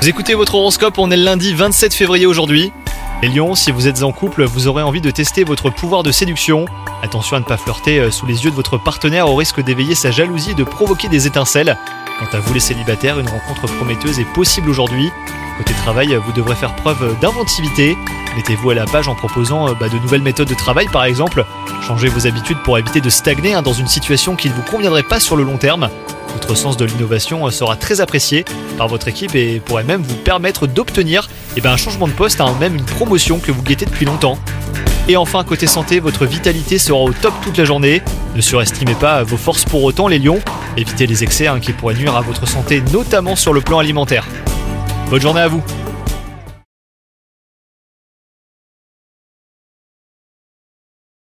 Vous écoutez votre horoscope, on est le lundi 27 février aujourd'hui. Les lions, si vous êtes en couple, vous aurez envie de tester votre pouvoir de séduction. Attention à ne pas flirter euh, sous les yeux de votre partenaire au risque d'éveiller sa jalousie et de provoquer des étincelles. Quant à vous les célibataires, une rencontre prometteuse est possible aujourd'hui. Côté travail, vous devrez faire preuve d'inventivité. Mettez-vous à la page en proposant euh, bah, de nouvelles méthodes de travail par exemple. Changez vos habitudes pour éviter de stagner hein, dans une situation qui ne vous conviendrait pas sur le long terme. Votre sens de l'innovation sera très apprécié par votre équipe et pourrait même vous permettre d'obtenir eh ben, un changement de poste, hein, même une promotion que vous guettez depuis longtemps. Et enfin, côté santé, votre vitalité sera au top toute la journée. Ne surestimez pas vos forces pour autant, les lions. Évitez les excès hein, qui pourraient nuire à votre santé, notamment sur le plan alimentaire. Bonne journée à vous